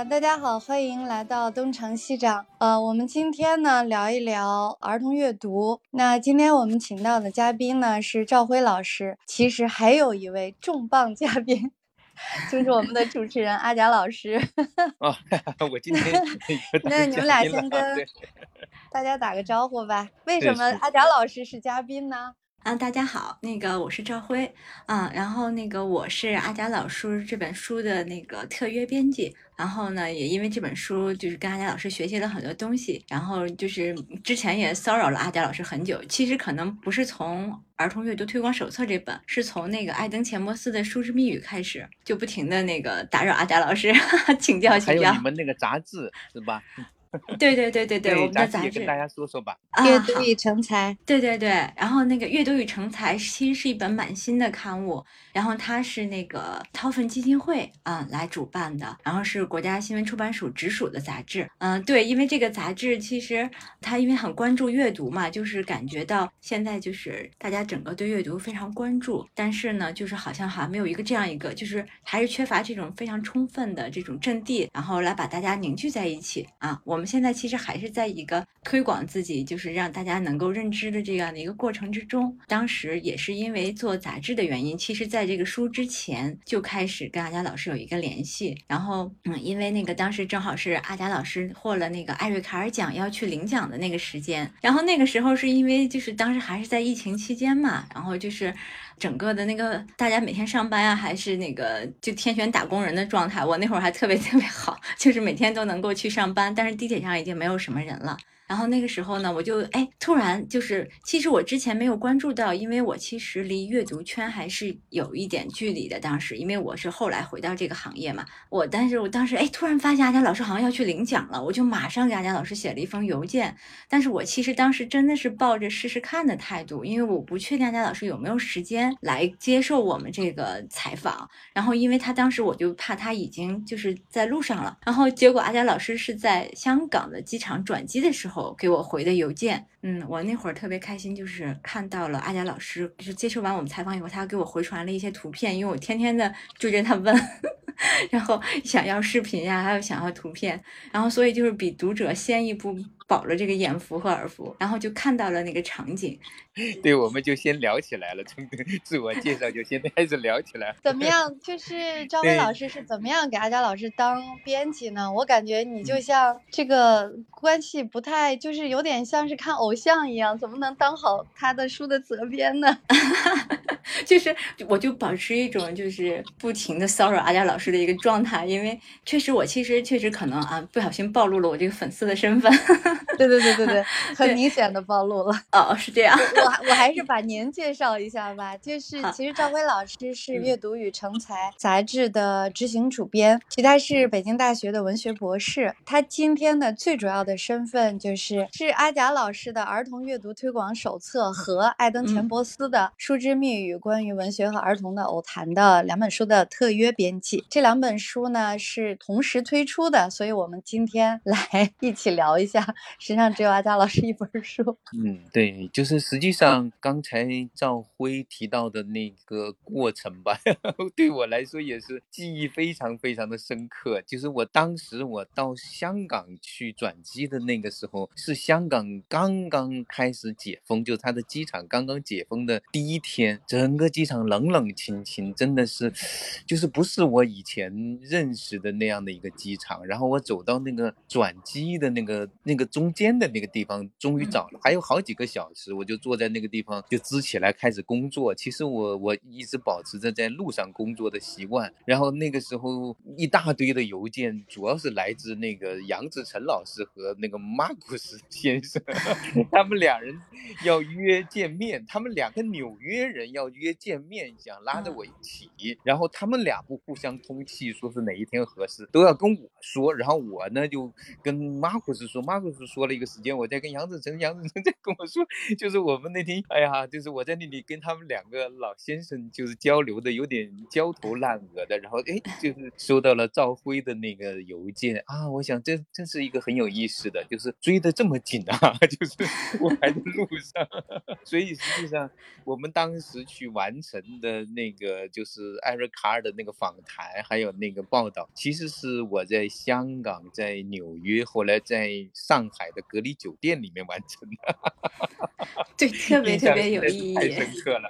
啊，大家好，欢迎来到东城西长。呃，我们今天呢聊一聊儿童阅读。那今天我们请到的嘉宾呢是赵辉老师，其实还有一位重磅嘉宾，就是我们的主持人阿贾老师。哦，我今天那你们俩先跟大家打个招呼吧。为什么阿贾老师是嘉宾呢？啊，大家好，那个我是赵辉啊，然后那个我是阿贾老师这本书的那个特约编辑，然后呢，也因为这本书就是跟阿贾老师学习了很多东西，然后就是之前也骚扰了阿贾老师很久，其实可能不是从儿童阅读推广手册这本，是从那个艾登钱伯斯的书之密语开始，就不停的那个打扰阿贾老师请 教请教。还有你们那个杂志是吧？对对对对对，我们的杂志跟大家说说吧。阅读与成才，对对对。然后那个阅读与成才其实是一本蛮新的刊物，然后它是那个掏粪基金会啊来主办的，然后是国家新闻出版署直属的杂志。嗯，对，因为这个杂志其实它因为很关注阅读嘛，就是感觉到现在就是大家整个对阅读非常关注，但是呢，就是好像还没有一个这样一个，就是还是缺乏这种非常充分的这种阵地，然后来把大家凝聚在一起啊。我我们现在其实还是在一个推广自己，就是让大家能够认知的这样的一个过程之中。当时也是因为做杂志的原因，其实在这个书之前就开始跟阿佳老师有一个联系。然后，嗯，因为那个当时正好是阿佳老师获了那个艾瑞卡尔奖要去领奖的那个时间。然后那个时候是因为就是当时还是在疫情期间嘛，然后就是整个的那个大家每天上班啊，还是那个就天选打工人的状态。我那会儿还特别特别好，就是每天都能够去上班，但是地铁上已经没有什么人了。然后那个时候呢，我就哎，突然就是，其实我之前没有关注到，因为我其实离阅读圈还是有一点距离的。当时，因为我是后来回到这个行业嘛，我但是我当时哎，突然发现阿佳老师好像要去领奖了，我就马上给阿佳老师写了一封邮件。但是我其实当时真的是抱着试试看的态度，因为我不确定阿佳老师有没有时间来接受我们这个采访。然后，因为他当时我就怕他已经就是在路上了，然后结果阿佳老师是在香港的机场转机的时候。给我回的邮件，嗯，我那会儿特别开心，就是看到了阿佳老师，就是接受完我们采访以后，他给我回传了一些图片，因为我天天的追着他问，然后想要视频呀，还有想要图片，然后所以就是比读者先一步。饱了这个眼福和耳福，然后就看到了那个场景。对，我们就先聊起来了，从 自我介绍就先开始聊起来。怎么样？就是赵薇老师是怎么样给阿佳老师当编辑呢？我感觉你就像这个关系不太，就是有点像是看偶像一样，怎么能当好他的书的责编呢？就是我就保持一种就是不停的骚扰阿佳老师的一个状态，因为确实我其实确实可能啊不小心暴露了我这个粉丝的身份。对对对对对，很明显的暴露了。哦，是这样。我我还是把您介绍一下吧。就是其实赵辉老师是《阅读与成才》杂志的执行主编，其他是北京大学的文学博士。他今天的最主要的身份就是是阿贾老师的儿童阅读推广手册和艾登钱伯斯的《书之密语》关于文学和儿童的偶谈的两本书的特约编辑。这两本书呢是同时推出的，所以我们今天来 一起聊一下。实际上只有阿佳老师一本书。嗯，对，就是实际上刚才赵辉提到的那个过程吧，对我来说也是记忆非常非常的深刻。就是我当时我到香港去转机的那个时候，是香港刚刚开始解封，就是它的机场刚刚解封的第一天，整个机场冷冷清清，真的是，就是不是我以前认识的那样的一个机场。然后我走到那个转机的那个那个。中间的那个地方终于找了，还有好几个小时，我就坐在那个地方就支起来开始工作。其实我我一直保持着在路上工作的习惯。然后那个时候一大堆的邮件，主要是来自那个杨志成老师和那个马古斯先生，他们两人要约见面，他们两个纽约人要约约见面，想拉着我一起，然后他们俩不互相通气，说是哪一天合适，都要跟我说，然后我呢就跟马库斯说，马库斯说了一个时间，我在跟杨子成，杨子成在跟我说，就是我们那天，哎呀，就是我在那里跟他们两个老先生就是交流的有点焦头烂额的，然后哎，就是收到了赵辉的那个邮件啊，我想这真是一个很有意思的，就是追的这么紧啊，就是 我还在路上，所以实际上我们当时去完成的那个就是艾瑞卡尔的那个访谈，还有那个报道，其实是我在香港、在纽约，后来在上海的隔离酒店里面完成的。对，特别特别有意义，太深刻了。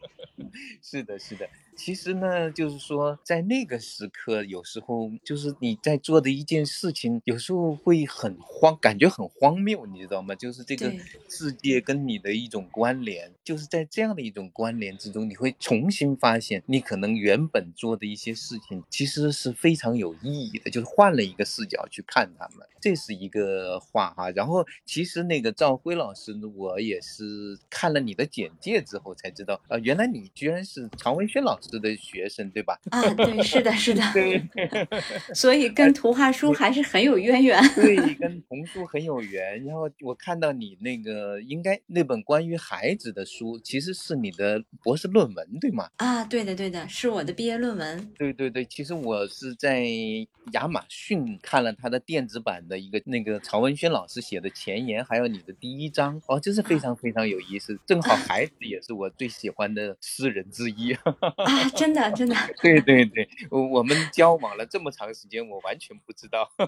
是的，是的。其实呢，就是说，在那个时刻，有时候就是你在做的一件事情，有时候会很荒，感觉很荒谬，你知道吗？就是这个世界跟你的一种关联，就是在这样的一种关联之中，你会重新发现，你可能原本做的一些事情，其实是非常有意义的，就是换了一个视角去看他们，这是一个话哈。然后，其实那个赵辉老师，我也是看了你的简介之后才知道，啊，原来你居然是常文轩老师。的学生对吧？啊，对，是的，是的，对，所以 跟图画书还是很有渊源。对，跟童书很有缘。然后我看到你那个，应该那本关于孩子的书，其实是你的博士论文，对吗？啊，对的，对的，是我的毕业论文。对对对，其实我是在亚马逊看了他的电子版的一个那个曹文轩老师写的前言，还有你的第一章，哦，真是非常非常有意思。正好孩子也是我最喜欢的诗人之一。啊真的，真的，对对对，我我们交往了这么长时间，我完全不知道，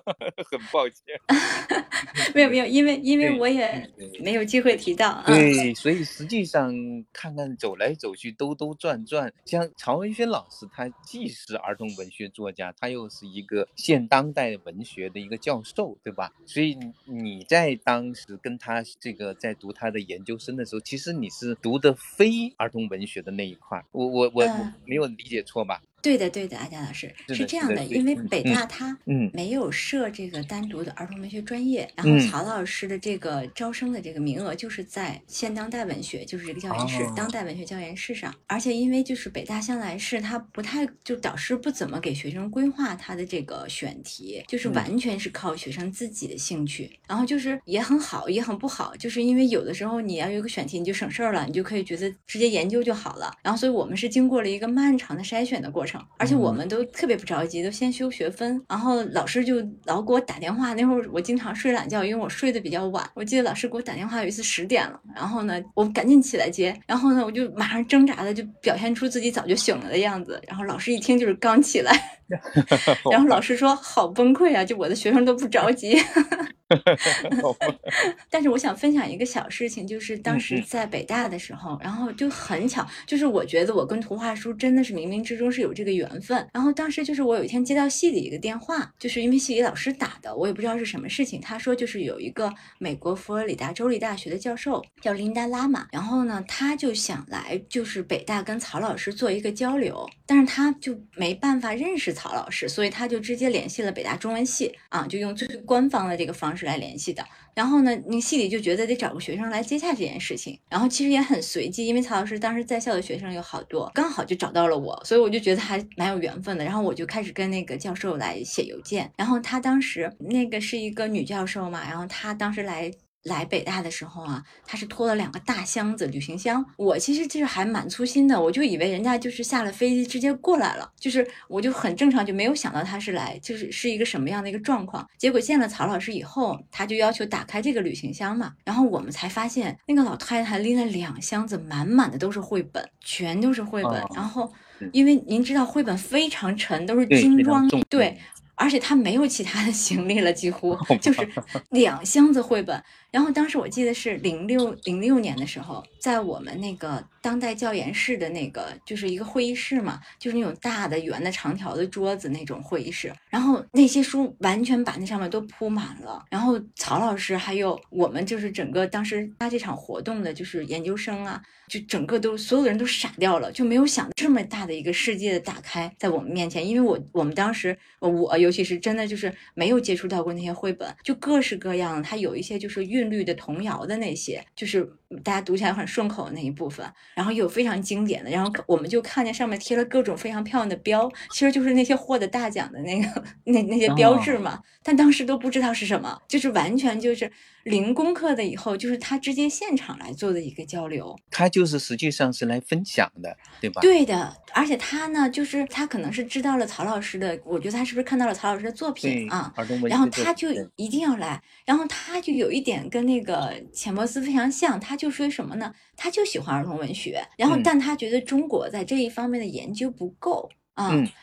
很抱歉。没有没有，因为因为我也 没有机会提到。对，所以实际上看看走来走去，兜兜转转，像曹文轩老师，他既是儿童文学作家，他又是一个现当代文学的一个教授，对吧？所以你在当时跟他这个在读他的研究生的时候，其实你是读的非儿童文学的那一块。我我我我。没有理解错吧？对的，对的，阿佳老师是这样的，因为北大它没有设这个单独的儿童文学专业，然后曹老师的这个招生的这个名额就是在现当代文学，就是这个教研室当代文学教研室上，而且因为就是北大向来是他不太就导师不怎么给学生规划他的这个选题，就是完全是靠学生自己的兴趣，然后就是也很好也很不好，就是因为有的时候你要有个选题你就省事儿了，你就可以觉得直接研究就好了，然后所以我们是经过了一个漫长的筛选的过程。而且我们都特别不着急，都先修学分，然后老师就老给我打电话。那会儿我经常睡懒觉，因为我睡得比较晚。我记得老师给我打电话，有一次十点了，然后呢，我赶紧起来接，然后呢，我就马上挣扎的就表现出自己早就醒了的样子。然后老师一听就是刚起来，然后老师说好崩溃啊，就我的学生都不着急。但是我想分享一个小事情，就是当时在北大的时候，然后就很巧，就是我觉得我跟图画书真的是冥冥之中是有这个缘分。然后当时就是我有一天接到系里一个电话，就是因为系里老师打的，我也不知道是什么事情。他说就是有一个美国佛罗里达州立大学的教授叫琳达拉玛，然后呢他就想来就是北大跟曹老师做一个交流，但是他就没办法认识曹曹老师，所以他就直接联系了北大中文系啊，就用最官方的这个方式。来联系的，然后呢，那系里就觉得得找个学生来接洽这件事情，然后其实也很随机，因为曹老师当时在校的学生有好多，刚好就找到了我，所以我就觉得还蛮有缘分的。然后我就开始跟那个教授来写邮件，然后他当时那个是一个女教授嘛，然后她当时来。来北大的时候啊，他是拖了两个大箱子旅行箱。我其实就是还蛮粗心的，我就以为人家就是下了飞机直接过来了，就是我就很正常，就没有想到他是来，就是是一个什么样的一个状况。结果见了曹老师以后，他就要求打开这个旅行箱嘛，然后我们才发现那个老太太拎了两箱子，满满的都是绘本，全都是绘本。然后因为您知道绘本非常沉，都是精装，对。而且他没有其他的 行李了，几乎就是 两箱子绘本。然后当时我记得是零六零六年的时候，在我们那个当代教研室的那个就是一个会议室嘛，就是那种大的圆的长条的桌子那种会议室。然后那些书完全把那上面都铺满了。然后曹老师还有我们就是整个当时他这场活动的就是研究生啊，就整个都所有的人都傻掉了，就没有想这么大的一个世界的打开在我们面前。因为我我们当时我尤其是真的就是没有接触到过那些绘本，就各式各样，它有一些就是运。韵律的童谣的那些，就是大家读起来很顺口的那一部分，然后有非常经典的，然后我们就看见上面贴了各种非常漂亮的标，其实就是那些获得大奖的那个 那那些标志嘛，但当时都不知道是什么，就是完全就是零功课的，以后就是他直接现场来做的一个交流，他就是实际上是来分享的，对吧？对的，而且他呢，就是他可能是知道了曹老师的，我觉得他是不是看到了曹老师的作品啊？然后他就一定要来，然后他就有一点跟那个钱伯斯非常像，他就说什么呢？他就喜欢儿童文学，然后但他觉得中国在这一方面的研究不够。嗯，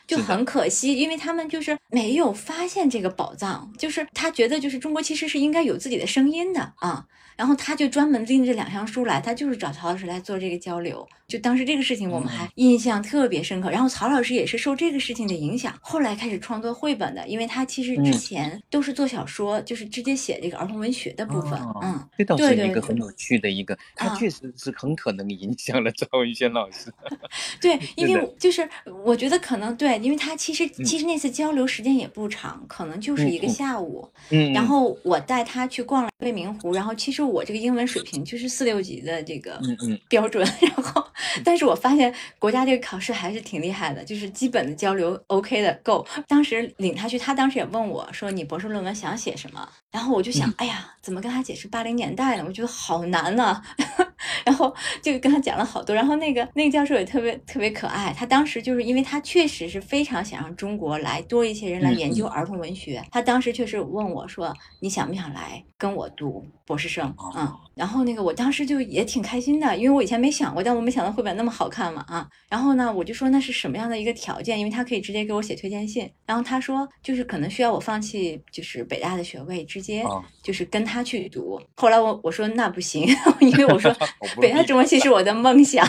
就很可惜，因为他们就是没有发现这个宝藏，就是他觉得就是中国其实是应该有自己的声音的啊。然后他就专门拎着两箱书来，他就是找曹老师来做这个交流。就当时这个事情，我们还印象特别深刻。然后曹老师也是受这个事情的影响，后来开始创作绘本的，因为他其实之前都是做小说，就是直接写这个儿童文学的部分。嗯，这倒是一个很有趣的一个，他确实是很可能影响了赵文轩老师。对，因为就是我觉得可能对，因为他其实其实那次交流时间也不长，可能就是一个下午。嗯，然后我带他去逛了未名湖，然后其实。我这个英文水平就是四六级的这个标准，然后，但是我发现国家这个考试还是挺厉害的，就是基本的交流 OK 的够。当时领他去，他当时也问我说：“你博士论文想写什么？”然后我就想，哎呀，怎么跟他解释八零年代呢？我觉得好难呢。然后就跟他讲了好多。然后那个那个教授也特别特别可爱，他当时就是因为他确实是非常想让中国来多一些人来研究儿童文学。他当时确实问我说：“你想不想来跟我读博士生？”嗯，然后那个我当时就也挺开心的，因为我以前没想过，但我没想到绘本那么好看嘛啊。然后呢，我就说那是什么样的一个条件？因为他可以直接给我写推荐信。然后他说就是可能需要我放弃就是北大的学位。直接就是跟他去读，后来我我说那不行，因为我说 北大中文系是我的梦想，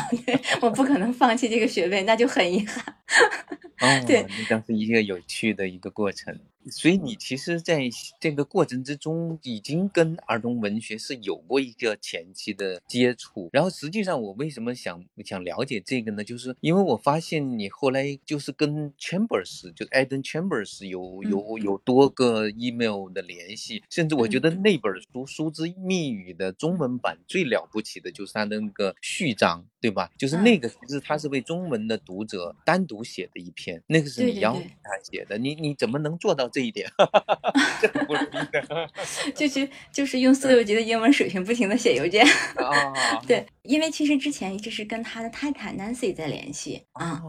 我不可能放弃这个学位，那就很遗憾。哦，对，那当是一个有趣的一个过程。所以你其实在这个过程之中，已经跟儿童文学是有过一个前期的接触。然后实际上，我为什么想想了解这个呢？就是因为我发现你后来就是跟 Chambers，就 Eden Chambers 有有有多个 email 的联系，甚至我觉得那本书《书之密语》的中文版最了不起的就是它的那个序章，对吧？就是那个其实它是为中文的读者单独写的一篇，那个是你要他写的，你你怎么能做到？这一点，这不容易的 就是就是用四六级的英文水平不停的写邮件 对，因为其实之前一直是跟他的太太 Nancy 在联系啊，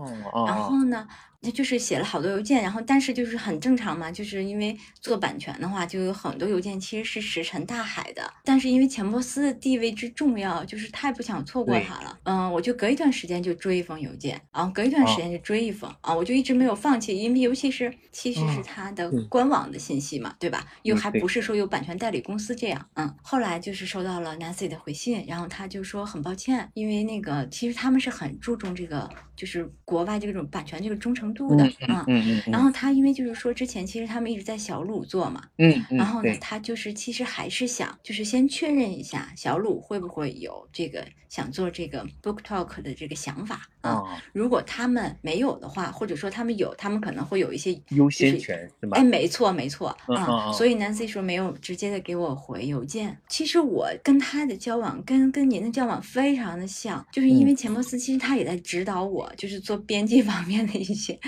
然后呢。那就是写了好多邮件，然后但是就是很正常嘛，就是因为做版权的话，就有很多邮件其实是石沉大海的。但是因为钱伯斯的地位之重要，就是太不想错过他了。嗯，我就隔一段时间就追一封邮件，然后隔一段时间就追一封啊，我就一直没有放弃，因为尤其是其实是他的官网的信息嘛，对吧？又还不是说有版权代理公司这样。嗯，后来就是收到了 Nancy 的回信，然后他就说很抱歉，因为那个其实他们是很注重这个，就是国外这种版权这个忠诚。度的啊，嗯嗯，然后他因为就是说之前其实他们一直在小鲁做嘛，嗯然后呢他就是其实还是想就是先确认一下小鲁会不会有这个想做这个 book talk 的这个想法啊，如果他们没有的话，或者说他们有，他们可能会有一些优先权是吧？哎，没错没错啊，所以 Nancy 说没有直接的给我回邮件。其实我跟他的交往跟跟您的交往非常的像，就是因为钱伯斯其实他也在指导我，就是做编辑 方面的一些。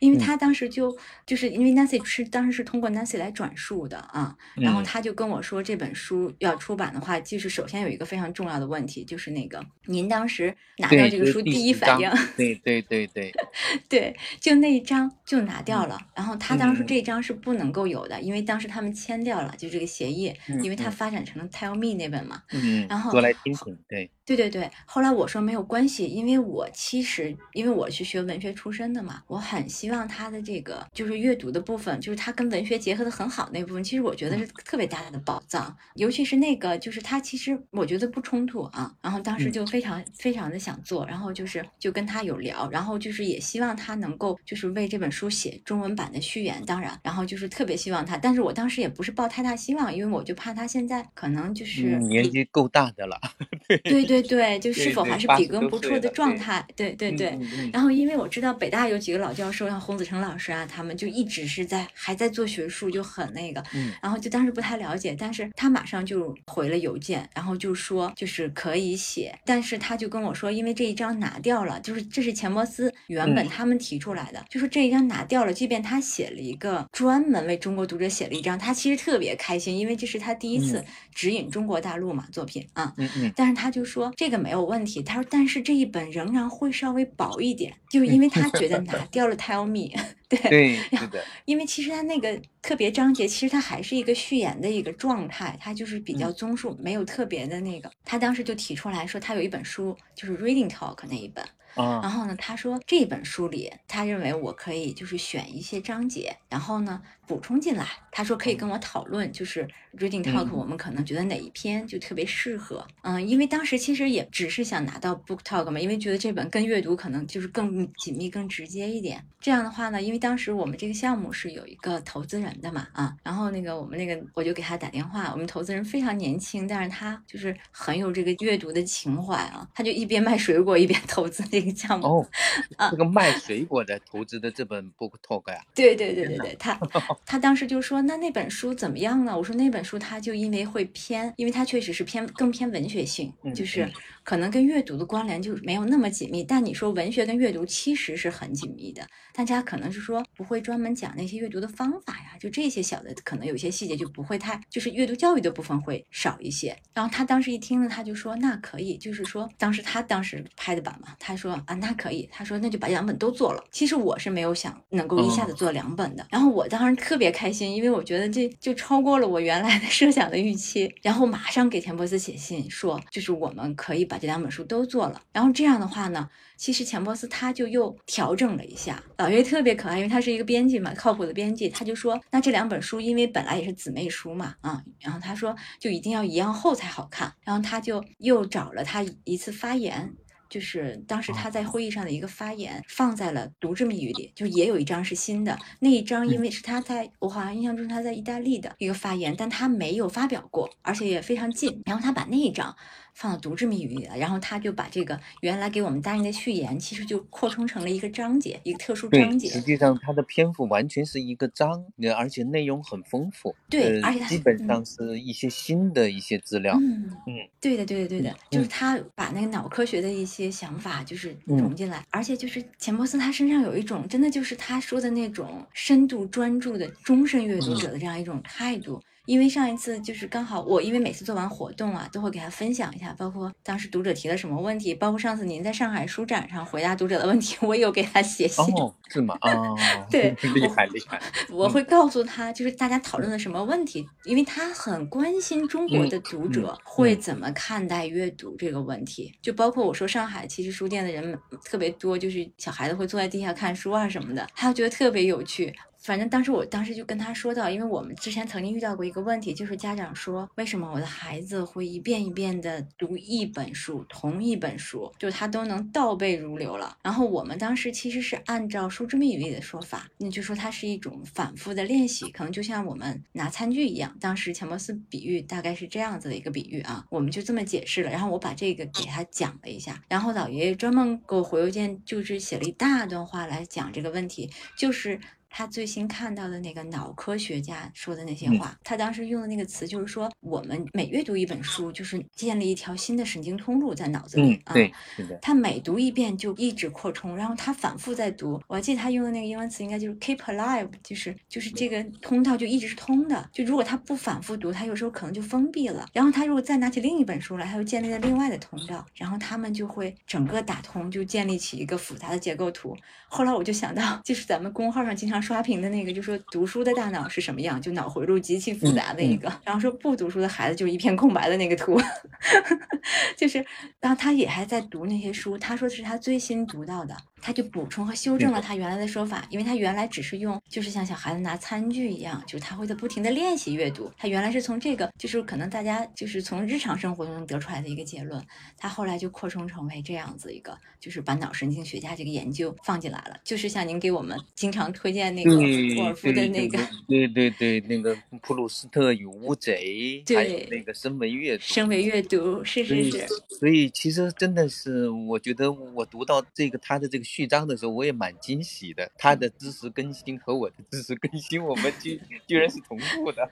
因为他当时就就是因为 Nancy 是当时是通过 Nancy 来转述的啊，然后他就跟我说这本书要出版的话，就是首先有一个非常重要的问题，就是那个您当时拿到这个书第一反应，对对对对。对，就那一章就拿掉了，然后他当时这一章是不能够有的，因为当时他们签掉了就这个协议，因为他发展成了 Tell Me 那本嘛，嗯，然后说来听听，对。对对对，后来我说没有关系，因为我其实因为我是学文学出身的嘛，我很希望他的这个就是阅读的部分，就是他跟文学结合的很好那部分，其实我觉得是特别大的宝藏，尤其是那个就是他其实我觉得不冲突啊，然后当时就非常非常的想做，然后就是就跟他有聊，然后就是也希望他能够就是为这本书写中文版的序言，当然，然后就是特别希望他，但是我当时也不是抱太大希望，因为我就怕他现在可能就是年纪够大的了，对对。对对，就是否还是笔耕不辍的状态？对对对，嗯然后因为我知道北大有几个老教授，像洪子成老师啊，他们就一直是在还在做学术，就很那个。嗯然后就当时不太了解，但是他马上就回了邮件，然后就说就是可以写，但是他就跟我说，因为这一章拿掉了，就是这是钱伯斯原本嗯他们提出来的，就说这一章拿掉了，即便他写了一个专门为中国读者写了一章，他其实特别开心，因为这是他第一次嗯指引中国大陆嘛作品啊。嗯嗯但是他就说这个没有问题，他说但是这一本仍然会稍微薄一点，就是因为他觉得拿 掉了 Tell Me，对，对，是的，因为其实他那个特别章节，其实它还是一个序言的一个状态，它就是比较综述，没有特别的那个。他当时就提出来说，他有一本书就是 Reading Talk 那一本，然啊，后呢，他说这本书里，他认为我可以就是选一些章节，然后呢补充进来。他说可以跟我讨论，就是 reading talk，、嗯我们可能觉得哪一篇就特别适合。嗯，因为当时其实也只是想拿到 book talk 嘛，因为觉得这本跟阅读可能就是更紧密、更直接一点。这样的话呢，因为当时我们这个项目是有一个投资人的嘛，啊，然后那个我们那个我就给他打电话，我们投资人非常年轻，但是他就是很有这个阅读的情怀啊，他就一边卖水果一边投资这个项目。哦，啊这个卖水果的投资的这本 book talk 呀，对对对对对，他他当时就说那那本书怎么样呢？我说那本书它就因为会偏，因为它确实是偏更偏文学性，嗯就是嗯可能跟阅读的关联就没有那么紧密。但你说文学跟阅读其实是很紧密的，大家可能是说不会专门讲那些阅读的方法呀，就这些小的可能有些细节就不会太，就是阅读教育的部分会少一些。然后他当时一听呢，他就说那可以，就是说当时他当时拍的版嘛，他说啊那可以，他说那就把两本都做了。其实我是没有想能够一下子做两本的，然后我当时特别开心，因为我觉得这就超过了我原来的设想的预期，然后马上给田伯斯写信说，就是我们可以把这两本书都做了，然后这样的话呢。其实钱伯斯他就又调整了一下，老爷特别可爱，因为他是一个编辑嘛，靠谱的编辑，他就说，那这两本书因为本来也是姊妹书嘛，啊，然后他说就一定要一样厚才好看，然后他就又找了他一次发言，就是当时他在会议上的一个发言，放在了读之谜语里，就也有一张是新的，那一张因为是他在我好像印象中他在意大利的一个发言，但他没有发表过，而且也非常近，然后他把那一章。放到读之谜语里了，然后他就把这个原来给我们答应的序言，其实就扩充成了一个章节，一个特殊章，节。实际上它的篇幅完全是一个章，呃而且内容很丰富，呃对而且它基本嗯上是一些新的一些资料，嗯嗯对的，对的，对的，嗯就是嗯他把那个脑科学的一些想法就是嗯融进来，而且就是钱伯斯他身上有一种真的就是他说的那种深度专注的终身阅读者的这样一种态度。因为上一次就是刚好我因为每次做完活动啊，都会给他分享一下，包括当时读者提了什么问题，包括上次您在上海书展上回答读者的问题，我也有给他写信。哦，是吗？啊，对厉害厉害，我会告诉他，就是大家讨论的什么问题，因为他很关心中国的读者嗯会怎么看待阅读这个问题。就包括我说上海其实书店的人特别多，就是小孩子会坐在地下看书啊什么的，他觉得特别有趣。反正当时我当时就跟他说到，因为我们之前曾经遇到过一个问题，就是家长说，为什么我的孩子会一遍一遍的读一本书，同一本书，就他都能倒背如流了。然后我们当时其实是按照书之谜语里的说法，那就说它是一种反复的练习，可能就像我们拿餐具一样。当时乔布斯比喻大概是这样子的一个比喻啊，我们就这么解释了。然后我把这个给他讲了一下，然后老爷爷专门给我回邮件，就是写了一大段话来讲这个问题，就是。他最新看到的那个脑科学家说的那些嗯话，他当时用的那个词就是说，我们每阅读一本书，就是建立一条新的神经通路在脑子里嗯，啊。对，他每读一遍就一直扩充，然后他反复在读。我还记得他用的那个英文词应该就是 keep alive，就是就是这个通道就一直是通的。就如果他不反复读，他有时候可能就封闭了。然后他如果再拿起另一本书来，他又建立了另外的通道，然后他们就会整个打通，就建立起一个复杂的结构图。后来我就想到，就是咱们公号上经常刷屏的那个，就说读书的大脑是什么样，就脑回路极其复杂的一个。然后说不读书的孩子就一片空白的那个图，就是，然后他也还在读那些书，他说这是他最新读到的，他就补充和修正了他原来的说法，因为他原来只是用，就是像小孩子拿餐具一样，就是他会在不停的练习阅读，他原来是从这个，就是可能大家就是从日常生活中能得出来的一个结论，他后来就扩充成为这样子一个，就是把脑神经学家这个研究放进来了，就是像您给我们经常推荐那个对沃尔夫的那个。对对对，那个普鲁斯特与乌贼，还有对那个深维阅读，深维阅读是是是，所以其实真的是，我觉得我读到这个他的这个序章的时候，我也蛮惊喜的。他的知识更新和我的知识更新，我们居 居然是同步的。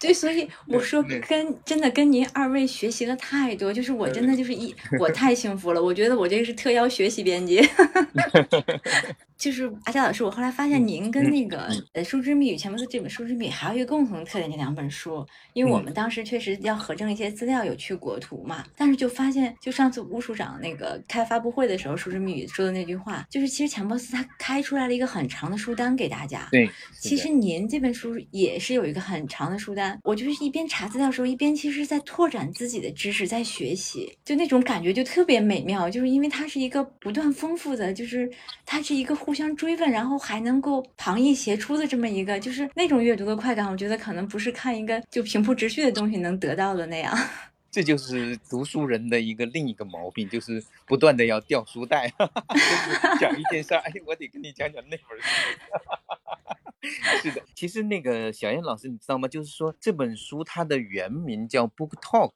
对，所以我说跟真的跟您二位学习了太多，就是我真的就是一我太幸福了。我觉得我这个是特邀学习编辑。就是阿佳老师，我后来发现您跟那个呃《书之密语》钱伯斯这本《书之密语》还有一个共同的特点，这两本书，因为我们当时确实要核证一些资料，有去国图嘛，但是就发现，就上次吴署长那个开发布会的时候，《书之密语》说的那句话，就是其实钱伯斯他开出来了一个很长的书单给大家。对，其实您这本书也是有一个很长的书单，我就是一边查资料的时候，一边其实在拓展自己的知识，在学习，就那种感觉就特别美妙，就是因为它是一个不断丰富的，就是它是一个。互相追问，然后还能够旁逸斜出的这么一个，就是那种阅读的快感，我觉得可能不是看一个就平铺直叙的东西能得到的那样。这就是读书人的一个另一个毛病，就是不断的要掉书袋，就是讲一件事儿，哎，我得跟你讲讲那本书。是的，其实那个小燕老师，你知道吗？就是说这本书它的原名叫《Book Talk》。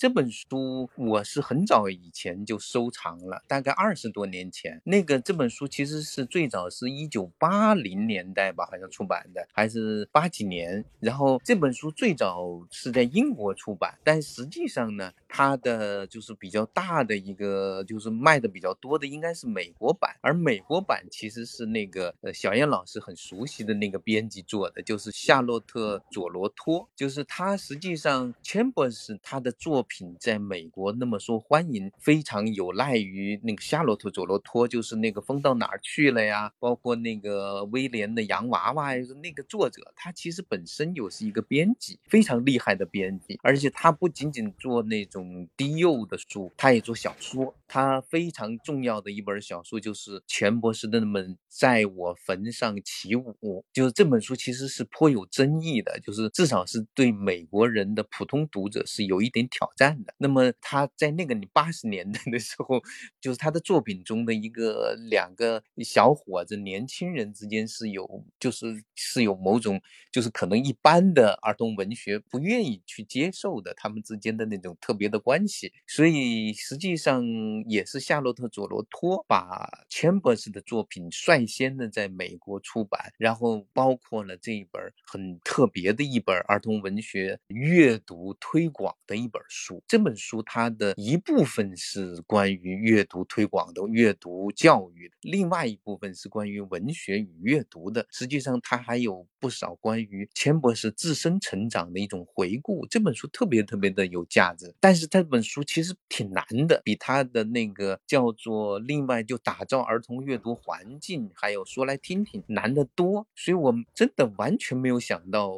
这本书我是很早以前就收藏了，大概二十多年前。那个这本书其实是最早是一九八零年代吧，好像出版的，还是八几年。然后这本书最早是在英国出版，但实际上呢，它的就是比较大的一个，就是卖的比较多的应该是美国版。而美国版其实是那个呃小燕老师很熟悉的那个编辑做的，就是夏洛特佐罗托，就是他实际上 Chambers 他的作。品在美国那么受欢迎，非常有赖于那个夏洛特·佐罗托，就是那个风到哪儿去了呀？包括那个威廉的洋娃娃，那个作者，他其实本身又是一个编辑，非常厉害的编辑，而且他不仅仅做那种低幼的书，他也做小说。他非常重要的一本小说就是钱博士的《那本在我坟上起舞》，就是这本书其实是颇有争议的，就是至少是对美国人的普通读者是有一点挑战。战的，那么他在那个你八十年代的时候，就是他的作品中的一个两个小伙子年轻人之间是有，就是是有某种，就是可能一般的儿童文学不愿意去接受的，他们之间的那种特别的关系，所以实际上也是夏洛特·佐罗托把钱博士的作品率先的在美国出版，然后包括了这一本很特别的一本儿童文学阅读推广的一本书。这本书它的一部分是关于阅读推广的阅读教育，另外一部分是关于文学与阅读的。实际上，它还有不少关于钱博士自身成长的一种回顾。这本书特别特别的有价值，但是这本书其实挺难的，比他的那个叫做另外就打造儿童阅读环境，还有说来听听难得多。所以我真的完全没有想到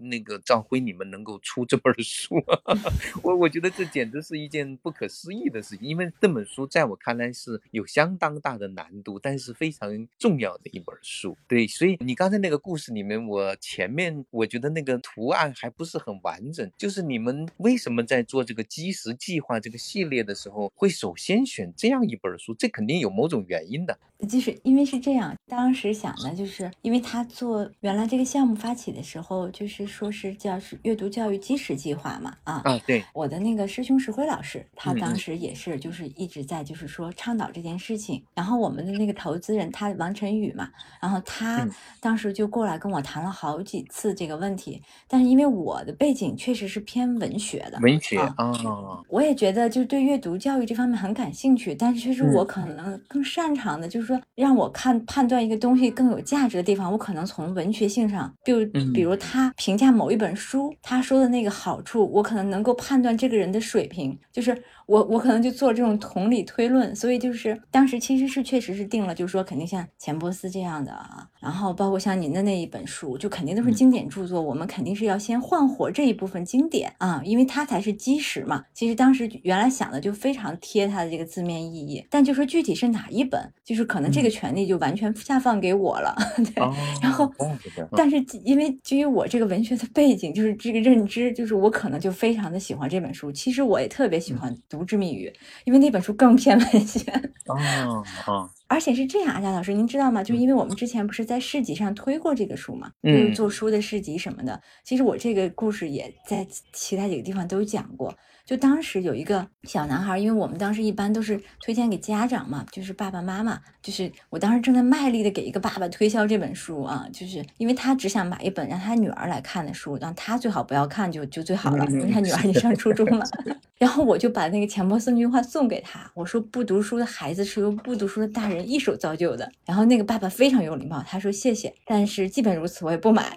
那个赵辉你们能够出这本书，我。我觉得这简直是一件不可思议的事情，因为这本书在我看来是有相当大的难度，但是非常重要的一本书。对，所以你刚才那个故事里面，我前面我觉得那个图案还不是很完整，就是你们为什么在做这个基石计划这个系列的时候，会首先选这样一本书？这肯定有某种原因的。就是因为是这样，当时想的就是因为他做原来这个项目发起的时候，就是说是叫是阅读教育基石计划嘛，啊啊，对，我的那个师兄石辉老师，他当时也是就是一直在就是说倡导这件事情，然后我们的那个投资人他王晨宇嘛，然后他当时就过来跟我谈了好几次这个问题，但是因为我的背景确实是偏文学的，文学啊，我也觉得就是对阅读教育这方面很感兴趣，但是确实我。可能更擅长的就是说。让我看判断一个东西更有价值的地方，我可能从文学性上，就比如他评价某一本书，他说的那个好处，我可能能够判断这个人的水平，就是。我我可能就做这种同理推论，所以就是当时其实是确实是定了，就是说肯定像钱伯斯这样的啊，然后包括像您的那一本书，就肯定都是经典著作，我们肯定是要先焕活这一部分经典啊，因为它才是基石嘛。其实当时原来想的就非常贴它的这个字面意义，但就说具体是哪一本，就是可能这个权利就完全下放给我了。对，然后但是因为基于我这个文学的背景，就是这个认知，就是我可能就非常的喜欢这本书。其实我也特别喜欢。读之谜语，因为那本书更偏文学。哦 哦，而且是这样，阿佳老师，您知道吗？就因为我们之前不是在市集上推过这个书嘛，就是做书的市集什么的。其实我这个故事也在其他几个地方都讲过。就当时有一个小男孩，因为我们当时一般都是推荐给家长嘛，就是爸爸妈妈，就是我当时正在卖力的给一个爸爸推销这本书啊，就是因为他只想买一本让他女儿来看的书，让他最好不要看就就最好了，因为他女儿已经上初中了。然后我就把那个钱伯斯那句话送给他，我说不读书的孩子是由不读书的大人一手造就的。然后那个爸爸非常有礼貌，他说谢谢，但是即便如此我也不买。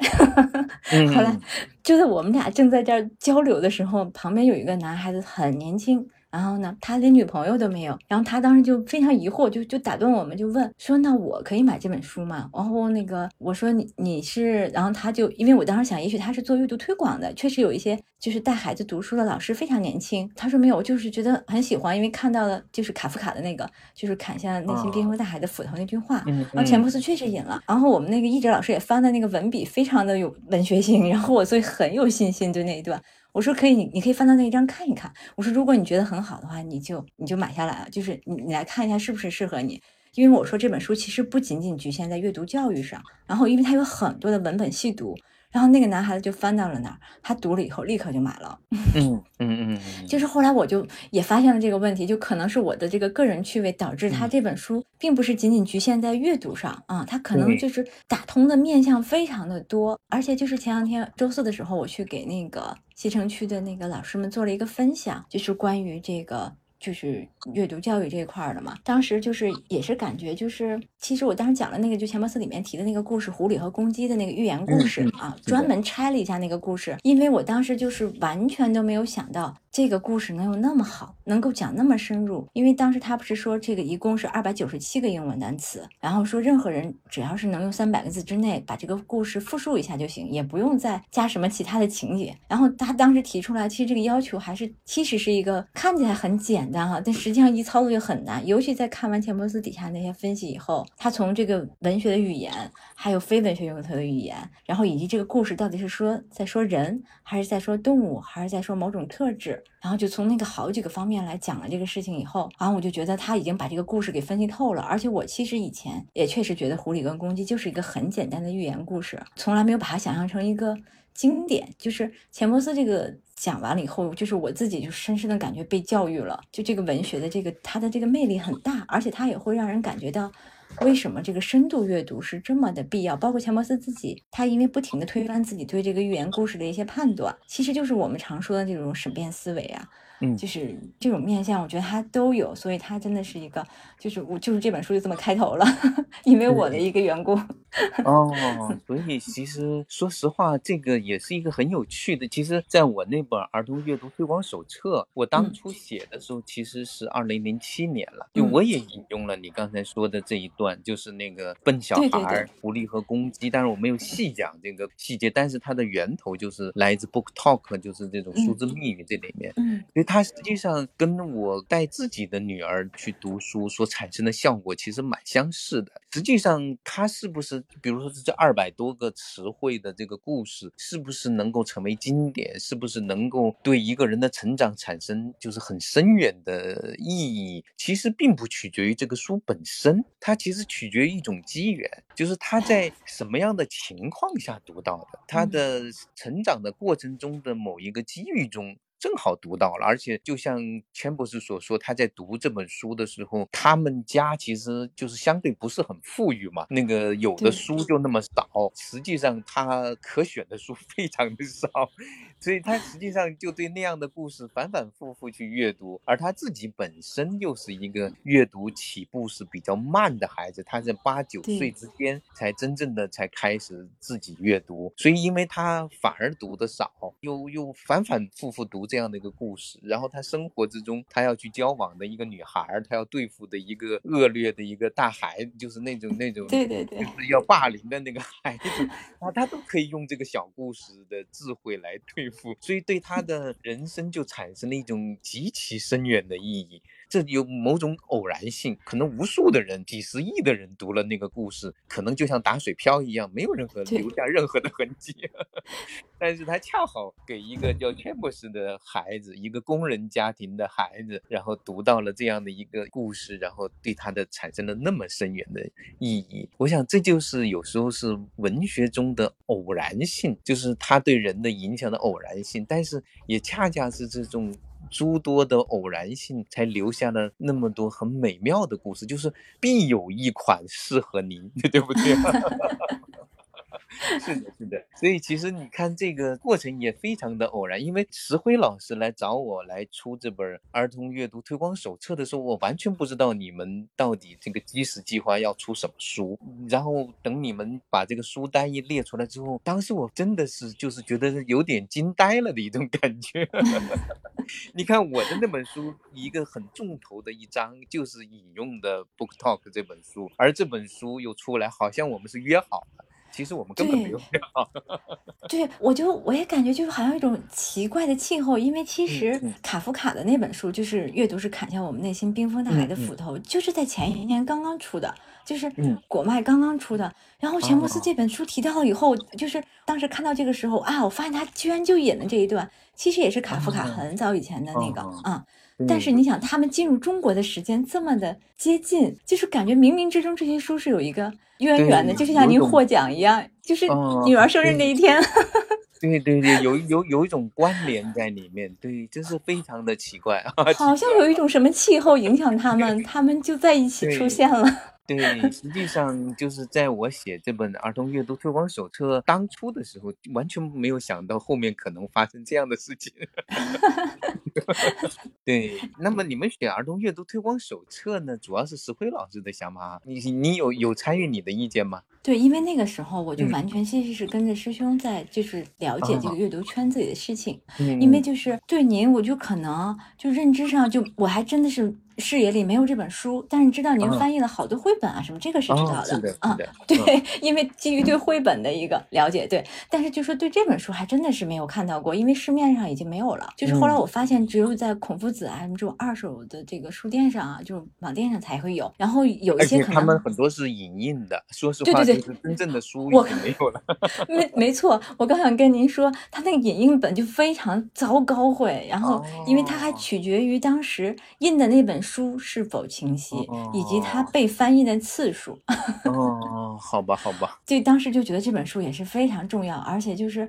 后来就在我们俩正在这儿交流的时候，旁边有一个男。孩子很年轻，然后呢，他连女朋友都没有。然后他当时就非常疑惑，就就打断我们，就问说：“那我可以买这本书吗？”然后那个我说：“你你是？”然后他就因为我当时想，也许他是做阅读推广的，确实有一些就是带孩子读书的老师非常年轻。他说：“没有，就是觉得很喜欢，因为看到了就是卡夫卡的那个，就是砍下内心冰封大海的斧头那句话。”然后钱伯斯确实引了。然后我们那个译者老师也翻的那个文笔非常的有文学性，然后我所以很有信心对那一段。我说可以，你你可以翻到那一章看一看。我说如果你觉得很好的话，你就你就买下来了，就是你你来看一下是不是适合你。因为我说这本书其实不仅仅局限在阅读教育上，然后因为它有很多的文本细读。然后那个男孩子就翻到了那儿，他读了以后立刻就买了。嗯 嗯嗯，就是后来我就也发现了这个问题，就可能是我的这个个人趣味导致他这本书并不是仅仅局限在阅读上啊，他可能就是打通的面向非常的多。而且就是前两天周四的时候，我去给那个西城区的那个老师们做了一个分享，就是关于这个。就是阅读教育这一块的嘛，当时就是也是感觉就是，其实我当时讲了那个就钱伯斯里面提的那个故事，狐狸和公鸡的那个寓言故事啊，专门拆了一下那个故事，因为我当时就是完全都没有想到。这个故事能有那么好，能够讲那么深入？因为当时他不是说这个一共是二百九十七个英文单词，然后说任何人只要是能用三百个字之内把这个故事复述一下就行，也不用再加什么其他的情节。然后他当时提出来，其实这个要求还是其实是一个看起来很简单哈，但实际上一操作就很难。尤其在看完钱伯斯底下那些分析以后，他从这个文学的语言，还有非文学用途的语言，然后以及这个故事到底是说在说人，还是在说动物，还是在说某种特质。然后就从那个好几个方面来讲了这个事情以后，然后我就觉得他已经把这个故事给分析透了。而且我其实以前也确实觉得狐狸跟公鸡就是一个很简单的寓言故事，从来没有把它想象成一个经典。就是钱伯斯这个讲完了以后，就是我自己就深深的感觉被教育了。就这个文学的这个它的这个魅力很大，而且它也会让人感觉到。为什么这个深度阅读是这么的必要？包括钱伯斯自己，他因为不停的推翻自己对这个寓言故事的一些判断，其实就是我们常说的这种审辩思维啊。嗯，就是这种面向，我觉得他都有，所以他真的是一个，就是我就是这本书就这么开头了，因为我的一个缘故。哦，所以其实说实话，这个也是一个很有趣的。其实，在我那本儿童阅读推广手册，我当初写的时候其实是二零零七年了，就我也引用了你刚才说的这一段，就是那个笨小孩、狐狸和公鸡，但是我没有细讲这个细节，但是它的源头就是来自 Book Talk，就是这种数字密语这里面。嗯。它实际上跟我带自己的女儿去读书所产生的效果其实蛮相似的。实际上，它是不是，比如说是这二百多个词汇的这个故事，是不是能够成为经典？是不是能够对一个人的成长产生就是很深远的意义？其实并不取决于这个书本身，它其实取决于一种机缘，就是他在什么样的情况下读到的，他的成长的过程中的某一个机遇中。正好读到了，而且就像钱博士所说，他在读这本书的时候，他们家其实就是相对不是很富裕嘛，那个有的书就那么少，实际上他可选的书 非常的少。所以他实际上就对那样的故事反反复复去阅读，而他自己本身又是一个阅读起步是比较慢的孩子，他在八九岁之间才真正的才开始自己阅读，所以因为他反而读的少，又又反反复复读这样的一个故事，然后他生活之中他要去交往的一个女孩，他要对付的一个恶劣的一个大孩子，就是那种那种对对对，就是要霸凌的那个孩子，啊，他都可以用这个小故事的智慧来对付。所以对他的人生就产生了一种极其深远的意义。这有某种偶然性，可能无数的人、几十亿的人读了那个故事，可能就像打水漂一样，没有任何留下任何的痕迹。但是他恰好给一个叫詹姆斯的孩子，一个工人家庭的孩子，然后读到了这样的一个故事，然后对他的产生了那么深远的意义。我想这就是有时候是文学中的偶然性，就是他对人的影响的偶然性。但是也恰恰是这种诸多的偶然性，才留下了那么多很美妙的故事。就是必有一款适合您，对不对？是的，是的，所以其实你看这个过程也非常的偶然，因为石辉老师来找我来出这本儿童阅读推广手册的时候，我完全不知道你们到底这个基石计划要出什么书。然后等你们把这个书单一列出来之后，当时我真的是就是觉得有点惊呆了的一种感觉。你看我的那本书，一个很重头的一章就是引用的《Book Talk》这本书，而这本书又出来，好像我们是约好了。其实我们根本没有聊。对，我就我也感觉就是好像一种奇怪的气候，因为其实卡夫卡的那本书就是阅读是砍下我们内心冰封大海的斧头，就是在前一年刚刚出的，就是果麦刚刚出的。然后钱穆斯这本书提到了以后，就是当时看到这个时候啊，我发现他居然就引了这一段，其实也是卡夫卡很早以前的那个啊。但是你想，他们进入中国的时间这么的接近，就是感觉冥冥之中这些书是有一个渊源的，就是像您获奖一样，就是女儿生日那一天。对对对，有 有有一种关联在里面，对，就是非常的奇怪啊。好像有一种什么气候影响他们，他们就在一起出现了。对，实际上就是在我写这本儿童阅读推广手册当初的时候，完全没有想到后面可能发生这样的事情。对，那么你们写儿童阅读推广手册呢，主要是石辉老师的想法，你你有有参与你的意见吗？对，因为那个时候我就完全其实是跟着师兄在，就是了解这个阅读圈子里的事情。嗯，因为就是对您，我就可能就认知上就我还真的是。视野里没有这本书，但是知道您翻译了好多绘本啊，什么这个是知道的啊。对，因为基于对绘本的一个了解，对。但是就说对这本书还真的是没有看到过，因为市面上已经没有了。就是后来我发现，只有在孔夫子啊什么这种二手的这个书店上啊，就是网店上才会有。然后有一些可能他们很多是影印的，说实话，就是真正的书已经没有了。没没错，我刚想跟您说，他那个影印本就非常糟糕会，然后因为它还取决于当时印的那本书是否。清晰，以及它被翻译的次数。哦，好吧，好吧。就当时就觉得这本书也是非常重要，而且就是。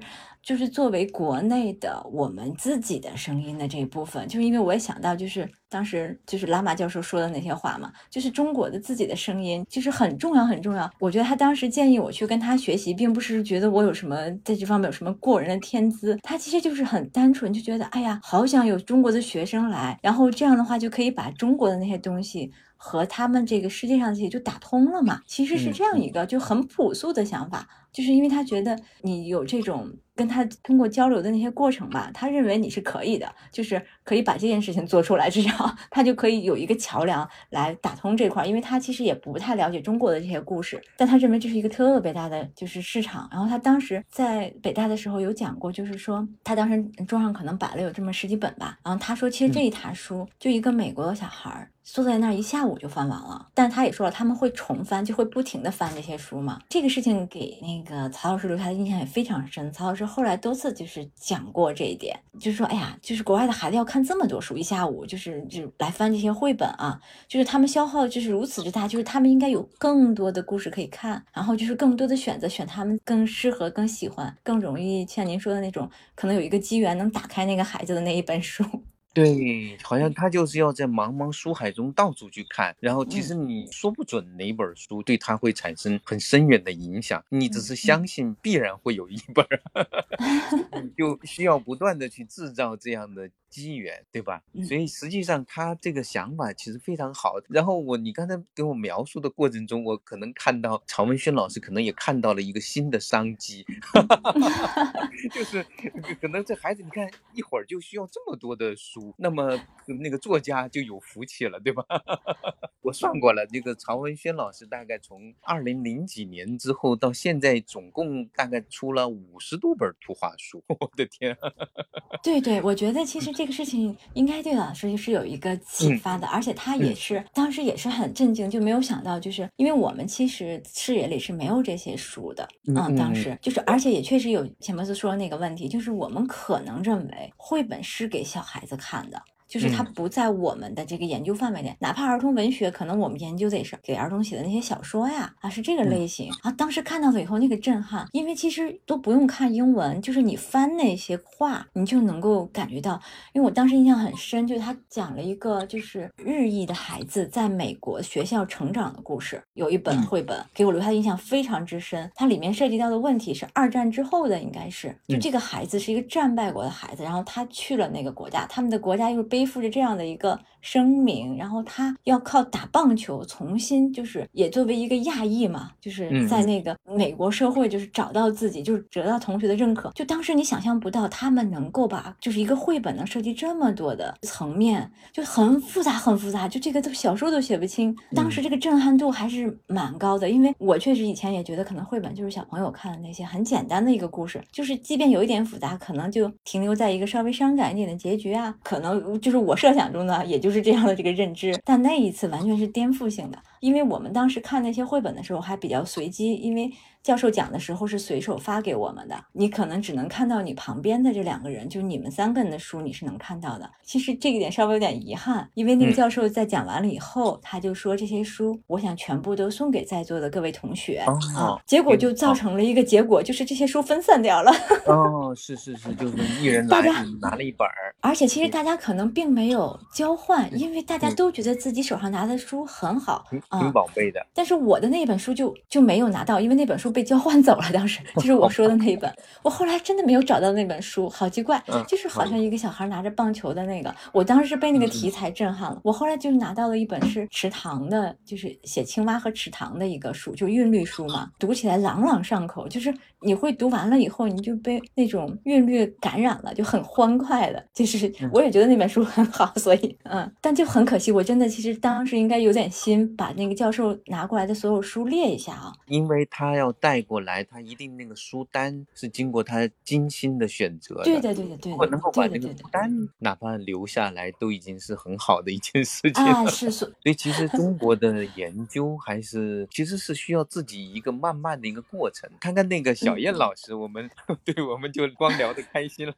就是作为国内的我们自己的声音的这一部分，就是因为我也想到，就是当时就是拉玛教授说的那些话嘛，就是中国的自己的声音，就是很重要很重要。我觉得他当时建议我去跟他学习，并不是觉得我有什么在这方面有什么过人的天资，他其实就是很单纯，就觉得哎呀，好想有中国的学生来，然后这样的话就可以把中国的那些东西和他们这个世界上这些就打通了嘛。其实是这样一个就很朴素的想法，就是因为他觉得你有这种。跟他通过交流的那些过程吧，他认为你是可以的，就是可以把这件事情做出来，至少 他就可以有一个桥梁来打通这块，因为他其实也不太了解中国的这些故事，但他认为这是一个特别大的就是市场。然后他当时在北大的时候有讲过，就是说他当时桌上可能摆了有这么十几本吧，然后他说其实这一沓书就一个美国的小孩儿坐在那儿一下午就翻完了，但他也说了他们会重翻，就会不停的翻这些书嘛。这个事情给那个曹老师留下的印象也非常深，曹老师。后来多次就是讲过这一点，就是说，哎呀，就是国外的孩子要看这么多书，一下午就是就来翻这些绘本啊，就是他们消耗就是如此之大，就是他们应该有更多的故事可以看，然后就是更多的选择，选他们更适合、更喜欢、更容易像您说的那种，可能有一个机缘能打开那个孩子的那一本书。对，好像他就是要在茫茫书海中到处去看，然后其实你说不准哪本书对他会产生很深远的影响，你只是相信必然会有一本，你 就需要不断的去制造这样的。机缘对吧？所以实际上他这个想法其实非常好。然后我你刚才给我描述的过程中，我可能看到曹文轩老师可能也看到了一个新的商机，就是可能这孩子你看一会儿就需要这么多的书，书，那么那个作家就有福气了，对吧？我算过了，这个曹文轩老师大概从二零零几年之后到现在，总共大概出了五十多本图画书。我的天！对对，我觉得其实这个事情应该对老师是有一个启发的，而且他也是当时也是很震惊，就没有想到，就是因为我们其实视野里是没有这些书的，嗯，当时就是，而且也确实有钱伯斯说的那个问题，就是我们可能认为绘本是给小孩子看看的。就是它不在我们的这个研究范围内，哪怕儿童文学，可能我们研究的也是给儿童写的那些小说呀，啊，是这个类型啊。当时看到了以后，那个震撼，因为其实都不用看英文，就是你翻那些话，你就能够感觉到。因为我当时印象很深，就是他讲了一个就是日裔的孩子在美国学校成长的故事，有一本绘本给我留下的印象非常之深。它里面涉及到的问题是二战之后的，应该是就这个孩子是一个战败国的孩子，然后他去了那个国家，他们的国家又是被。背负着这样的一个声明，然后他要靠打棒球重新，就是也作为一个亚裔嘛，就是在那个美国社会，就是找到自己，就是得到同学的认可。就当时你想象不到，他们能够把就是一个绘本能涉及这么多的层面，就很复杂，很复杂。就这个都小说都写不清。当时这个震撼度还是蛮高的，因为我确实以前也觉得可能绘本就是小朋友看的那些很简单的一个故事，就是即便有一点复杂，可能就停留在一个稍微伤感一点的结局啊，可能。就是我设想中的，也就就是这样的这个认知，但那一次完全是颠覆性的，因为我们当时看那些绘本的时候还比较随机，因为。教授讲的时候是随手发给我们的，你可能只能看到你旁边的这两个人，就是你们三个人的书你是能看到的。其实这一点稍微有点遗憾，因为那个教授在讲完了以后，他就说这些书我想全部都送给在座的各位同学啊，结果就造成了一个结果，就是这些书分散掉了。哦，是是是，就是一人拿拿了一本儿，而且其实大家可能并没有交换，因为大家都觉得自己手上拿的书很好，挺宝贝的。但是我的那本书就就没有拿到，因为那本书。被交换走了，当时就是我说的那一本，我后来真的没有找到那本书，好奇怪，就是好像一个小孩拿着棒球的那个，我当时是被那个题材震撼了。我后来就拿到了一本是池塘的，就是写青蛙和池塘的一个书，就韵律书嘛，读起来朗朗上口，就是你会读完了以后，你就被那种韵律感染了，就很欢快的。就是我也觉得那本书很好，所以嗯，但就很可惜，我真的其实当时应该有点心，把那个教授拿过来的所有书列一下啊，因为他要。带过来，他一定那个书单是经过他精心的选择的。对的，对的，对的。如果能够把那个书单哪怕留下来，都已经是很好的一件事情了。啊，是所以其实 中国的研究还是其实是需要自己一个慢慢的一个过程。看看那个小 燕老师，我们对我们就光聊得开心了。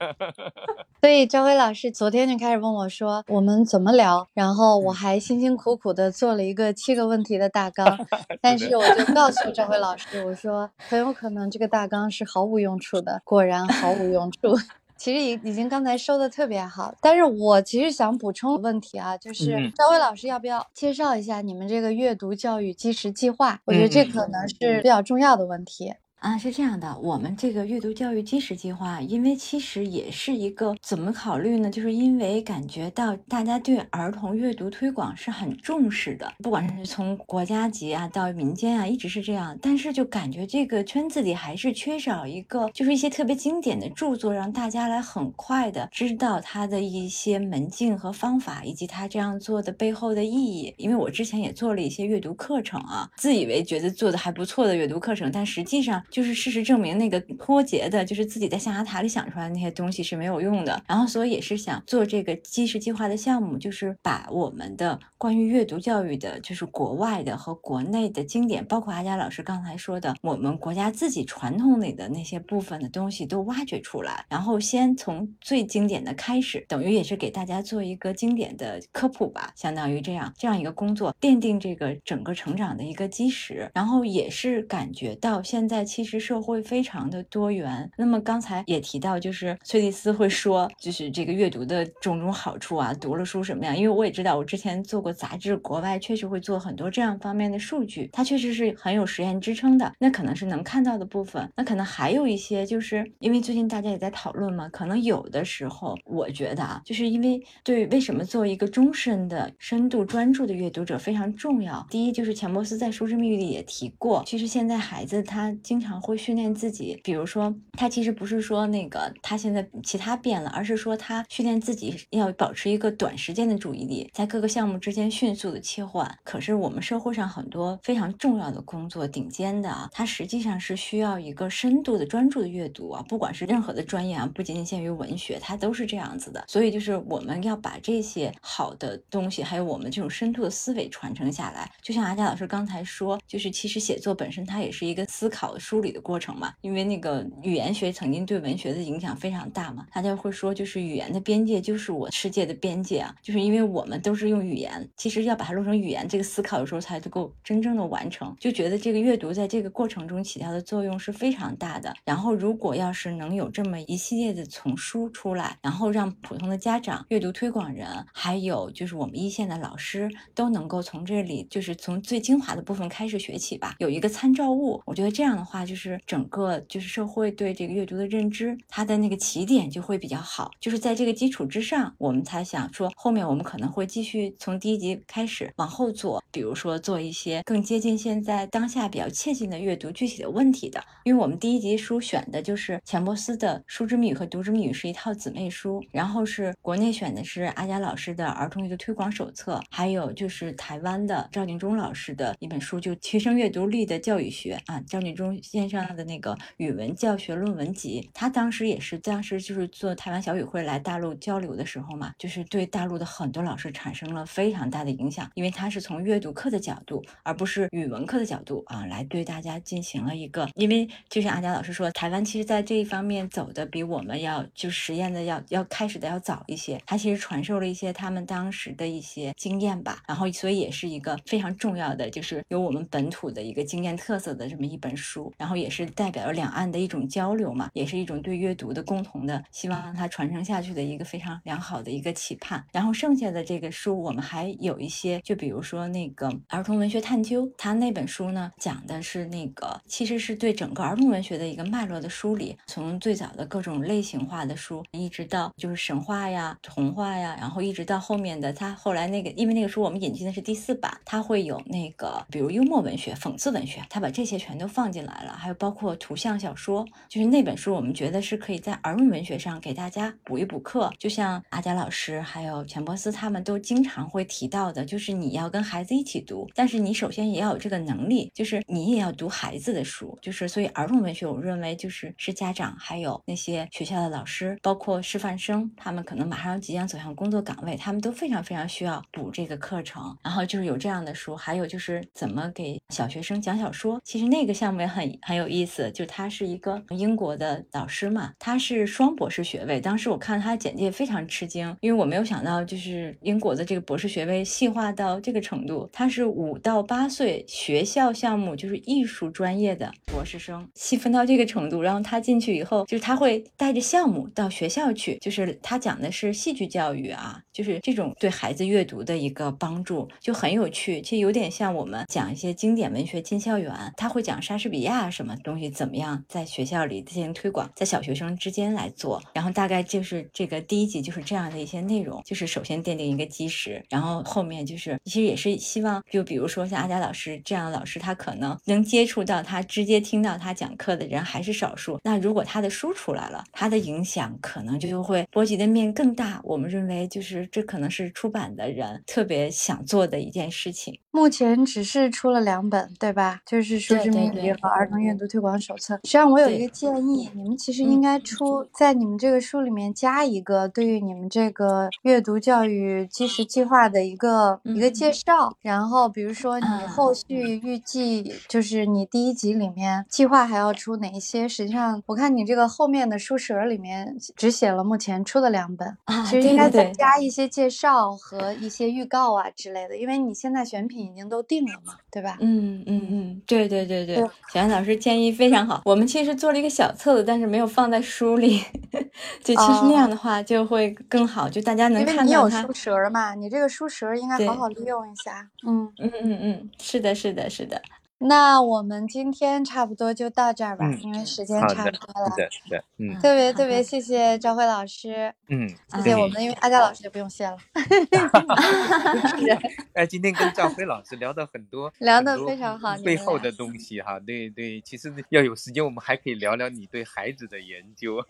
所以赵辉老师昨天就开始问我说我们怎么聊，然后我还辛辛苦苦的做了一个七个问题的大纲，但是我就告诉赵辉老师，我说。说很有可能这个大纲是毫无用处的，果然毫无用处。其实已已经刚才说的特别好，但是我其实想补充问题啊，就是赵薇老师要不要介绍一下你们这个阅读教育基石计划？我觉得这可能是比较重要的问题。啊，是这样的，我们这个阅读教育基石计划，因为其实也是一个怎么考虑呢？就是因为感觉到大家对儿童阅读推广是很重视的，不管是从国家级啊到民间啊，一直是这样。但是就感觉这个圈子里还是缺少一个，就是一些特别经典的著作，让大家来很快的知道它的一些门径和方法，以及它这样做的背后的意义。因为我之前也做了一些阅读课程啊，自以为觉得做的还不错的阅读课程，但实际上。就是事实证明，那个脱节的，就是自己在象牙塔里想出来的那些东西是没有用的。然后，所以也是想做这个基石计划的项目，就是把我们的关于阅读教育的，就是国外的和国内的经典，包括阿佳老师刚才说的，我们国家自己传统里的那些部分的东西都挖掘出来，然后先从最经典的开始，等于也是给大家做一个经典的科普吧，相当于这样这样一个工作，奠定这个整个成长的一个基石。然后也是感觉到现在其其实社会非常的多元。那么刚才也提到，就是崔丽斯会说，就是这个阅读的种种好处啊，读了书什么样？因为我也知道，我之前做过杂志，国外确实会做很多这样方面的数据，它确实是很有实验支撑的。那可能是能看到的部分，那可能还有一些，就是因为最近大家也在讨论嘛，可能有的时候，我觉得啊，就是因为对为什么做一个终身的深度专注的阅读者非常重要。第一，就是钱伯斯在《书之秘密》里也提过，其实现在孩子他经常。常会训练自己，比如说他其实不是说那个他现在其他变了，而是说他训练自己要保持一个短时间的注意力，在各个项目之间迅速的切换。可是我们社会上很多非常重要的工作，顶尖的啊，它实际上是需要一个深度的专注的阅读啊，不管是任何的专业啊，不仅仅限于文学，它都是这样子的。所以就是我们要把这些好的东西，还有我们这种深度的思维传承下来。就像阿佳老师刚才说，就是其实写作本身它也是一个思考的书梳理的过程嘛。因为那个语言学曾经对文学的影响非常大嘛，大家会说就是语言的边界就是我世界的边界啊，就是因为我们都是用语言，其实要把它弄成语言，这个思考有时候才能够真正的完成。就觉得这个阅读在这个过程中起到的作用是非常大的。然后如果要是能有这么一系列的丛书出来，然后让普通的家长、阅读推广人，还有就是我们一线的老师都能够从这里，就是从最精华的部分开始学起吧，有一个参照物。我觉得这样的话，就是整个就是社会对这个阅读的认知，它的那个起点就会比较好。就是在这个基础之上，我们才想说后面我们可能会继续从第一集开始往后做，比如说做一些更接近现在当下比较切近的阅读具体的问题的。因为我们第一集书选的就是钱伯斯的《书之谜语》和《读之谜语》是一套姊妹书，然后是国内选的是阿佳老师的《儿童阅读推广手册》，还有就是台湾的赵景忠老师的一本书，就提升阅读力的教育学啊，赵景忠先生的那个语文教学论文集。他当时也是当时就是做台湾小语会来大陆交流的时候嘛，就是对大陆的很多老师产生了非常大的影响，因为他是从阅读课的角度，而不是语文课的角度啊，来对大家进行了一个，因为就像阿佳老师说，台湾其实在这一方面走的比我们要就实验的要要开始的要早一些，他其实传授了一些他们当时的一些经验吧，然后所以也是一个非常重要的，就是有我们本土的一个经验特色的这么一本书，然后也是代表了两岸的一种交流嘛，也是一种对阅读的共同的希望让它传承下去的一个非常良好的一个期盼。然后剩下的这个书，我们还有一些，就比如说那个儿童文学探究，他那本书呢讲的是那个其实是对整个儿童文学的一个脉络的梳理，从最早的各种类型化的书，一直到就是神话呀、童话呀，然后一直到后面的他后来那个，因为那个书我们引进的是第四版，它会有那个比如幽默文学、讽刺文学，他把这些全都放进来了，还有包括图像小说，就是那本书我们觉得是可以在儿童文学上给大家补一补课，就像阿佳老师还有钱伯斯他们都经常会提到的，就是你要跟孩子一起读，但是你首先也要有这个能力，就是你也要读孩子的书，就是所以儿童文学我认为就是是家长还有那些学校的老师，包括师范生，他们可能马上即将走向工作岗位，他们都非常非常需要补这个课程，然后就是有这样的书，还有就是怎么给小学生讲小说，其实那个项目也很很有意思，就他是一个英国的导师嘛，他是双博士学位，当时我看他简介非常吃惊，因为我没有想到就是英国的这个博士学位细化到这个程度，他是五到八岁学校项目就是艺术专业的博士生，细分到这个程度，然后他进去以后，就是他会带着项目到学校去，就是他讲的是戏剧教育啊，就是这种对孩子阅读的一个帮助，就很有趣，其实有点像我们讲一些经典文学进校园，他会讲莎士比亚什么东西怎么样在学校里进行推广，在小学生之间来做，然后大概就是这个第一集就是这样的一些内容，就是首先奠定一个基石，然后后面就是其实也是希望，就比如说像阿佳老师这样的老师，他可能能接触到他直接听到他讲课的人还是少数，那如果他的书出来了，他的影响可能就会波及的面更大。我们认为就是这可能是出版的人特别想做的一件事情。目前只是出了两本，对吧？就是《书之谜语》和《儿童阅读推广手册》。实际上，我有一个建议，你们其实应该出在你们这个书里面加一个对于你们这个阅读教育基石计划的一个一个介绍。然后，比如说你后续预计就是你第一集里面计划还要出哪一些？实际上，我看你这个后面的书舍里面只写了目前出的两本，其实应该再加一些介绍和一些预告啊之类的，因为你现在选品。已经都定了嘛，对吧？嗯嗯嗯，对对对对，小安老师建议非常好。我们其实做了一个小册子，但是没有放在书里，就其实那样的话就会更好，就大家能看到它。你有书舌嘛？你这个书舌应该好好利用一下。嗯嗯嗯嗯，是的，是的，是的。那我们今天差不多就到这儿吧，嗯因为时间，差不多了。是的，是的，嗯特别特别谢谢赵辉老师，嗯，谢谢我们，因为阿佳老师就不用谢了，哎，今天跟赵辉老师聊到很多，聊的非常好背后的东西哈，对对，其实要有时间，我们还可以聊聊你对孩子的研究。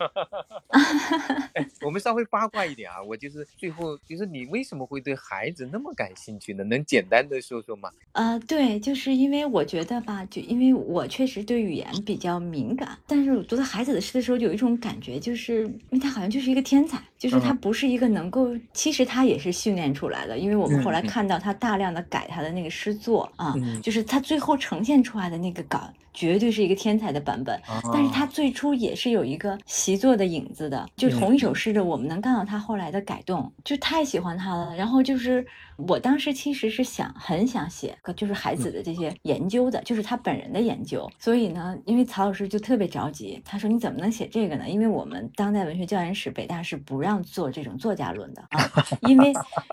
哎，我们稍微八卦一点啊，我就是最后就是你为什么会对孩子那么感兴趣呢？能简单的说说吗？呃，对，就是因为我觉得觉得吧，就因为我确实对语言比较敏感，但是我读到孩子的诗的时候，有一种感觉，就是因为他好像就是一个天才，就是他嗯不是一个能够，其实他也是训练出来的，因为我们后来看到他大量的改他的那个诗作啊，嗯就是他最后呈现出来的那个稿。绝对是一个天才的版本，但是他哦最初也是有一个习作的影子的，就同一首嗯诗的，我们能看到他后来的改动，就太喜欢他了。然后就是我当时其实是想很想写个就是孩子的这些研究的，就是他本人的研究。所以呢，因为曹老师就特别着急，他说你怎么能写这个呢？因为我们当代文学教研室北大是不让做这种作家论的啊，因为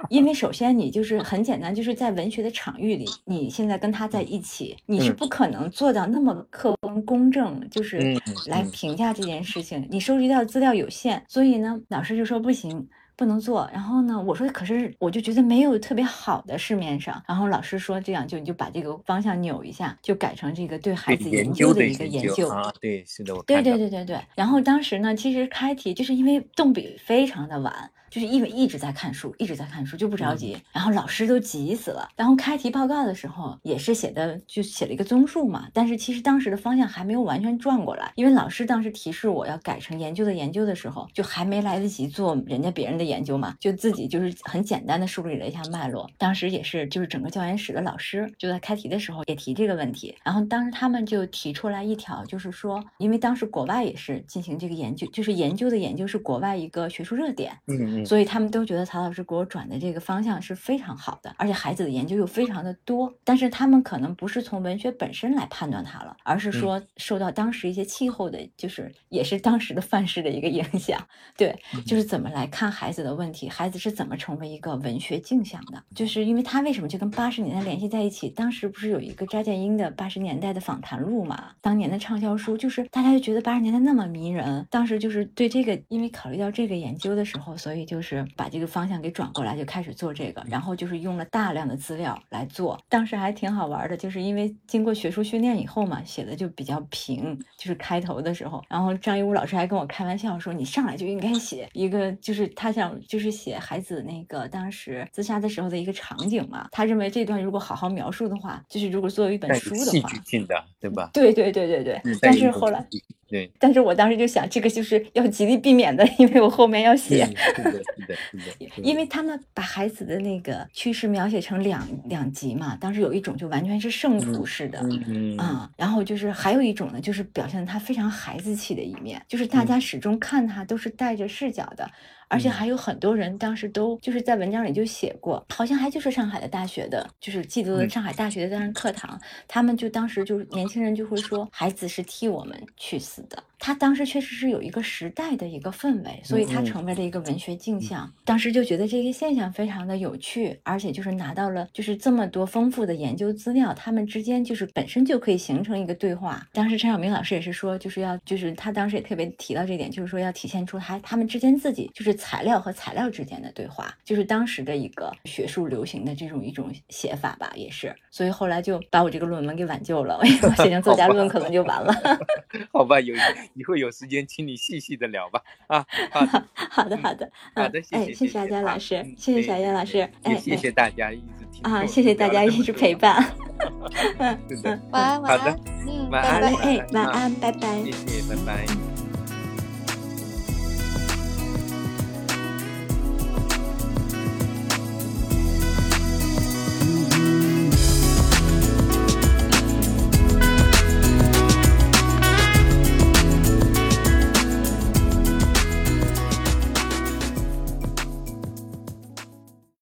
因为首先你就是很简单，就是在文学的场域里，你现在跟他在一起，你是嗯不可能做到那么客观公正，就是嗯来嗯评价这件事情。你收集到的资料有限，所以呢，老师就说不行。不能做，然后呢，我说可是我就觉得没有特别好的市面上，然后老师说这样就你就把这个方向扭一下，就改成这个对孩子研究的一个研究啊，对，是的，我对对对对对。然后当时呢，其实开题就是因为动笔非常的晚，就是因为一直在看书，一直在看书就不着急，然后老师都急死了。然后开题报告的时候也是写的就写了一个综述嘛，但是其实当时的方向还没有完全转过来，因为老师当时提示我要改成研究的研究的时候，就还没来得及做人家别人的研究嘛，就自己就是很简单的梳理了一下脉络。当时也是就是整个教研室的老师就在开题的时候也提这个问题，然后当时他们就提出来一条，就是说，因为当时国外也是进行这个研究，就是研究的研究是国外一个学术热点，嗯嗯所以他们都觉得曹老师给我转的这个方向是非常好的，而且孩子的研究又非常的多。但是他们可能不是从文学本身来判断它了，而是说受到当时一些气候的，就是也是当时的范式的一个影响。对，就是怎么来看孩子的问题，孩子是怎么成为一个文学镜像的？就是因为他为什么就跟八十年代联系在一起？当时不是有一个查建英的八十年代的访谈录嘛？当年的畅销书，就是大家就觉得八十年代那么迷人，当时就是对这个，因为考虑到这个研究的时候，所以就是把这个方向给转过来，就开始做这个，然后就是用了大量的资料来做。当时还挺好玩的，就是因为经过学术训练以后嘛，写的就比较平，就是开头的时候，然后张一武老师还跟我开玩笑说，你上来就应该写一个，就是他想就是写孩子那个当时自杀的时候的一个场景嘛，他认为这段如果好好描述的话，就是如果作为一本书的话有戏剧，性的，对吧？对对对对对但是后来。对，但是我当时就想，这个就是要极力避免的，因为我后面要写。嗯是的，是的，是的，因为他们把孩子的那个趋势描写成两两极嘛，当时有一种就完全是圣徒式的，嗯嗯啊、然后就是还有一种呢，就是表现他非常孩子气的一面，就是大家始终看他都是带着视角的，而且嗯还有很多人当时都就是在文章里就写过，好像还就是上海的大学的，就是记得的嗯上海大学的当时课堂，他们就当时就是年轻人就会说，孩子是替我们去死的。他当时确实是有一个时代的一个氛围，所以他成为了一个文学镜像。当时就觉得这个现象非常的有趣，而且就是拿到了就是这么多丰富的研究资料，他们之间就是本身就可以形成一个对话。当时陈晓明老师也是说，就是要就是他当时也特别提到这点，就是说要体现出他他们之间自己就是材料和材料之间的对话，就是当时的一个学术流行的这种一种写法吧，也是。所以后来就把我这个论文给挽救了，我写成作家论可能就完了。好吧，有以后有时间请你细细的聊吧。啊，好的，好的，好的，谢哎，谢，谢谢阿佳啊老师嗯，谢谢小佳老师，哎，谢谢大家一直听啊，谢谢大家一直陪。伴，嗯 晚安，好的晚安，嗯，晚拜拜。哎，晚安，拜拜。谢谢，拜拜。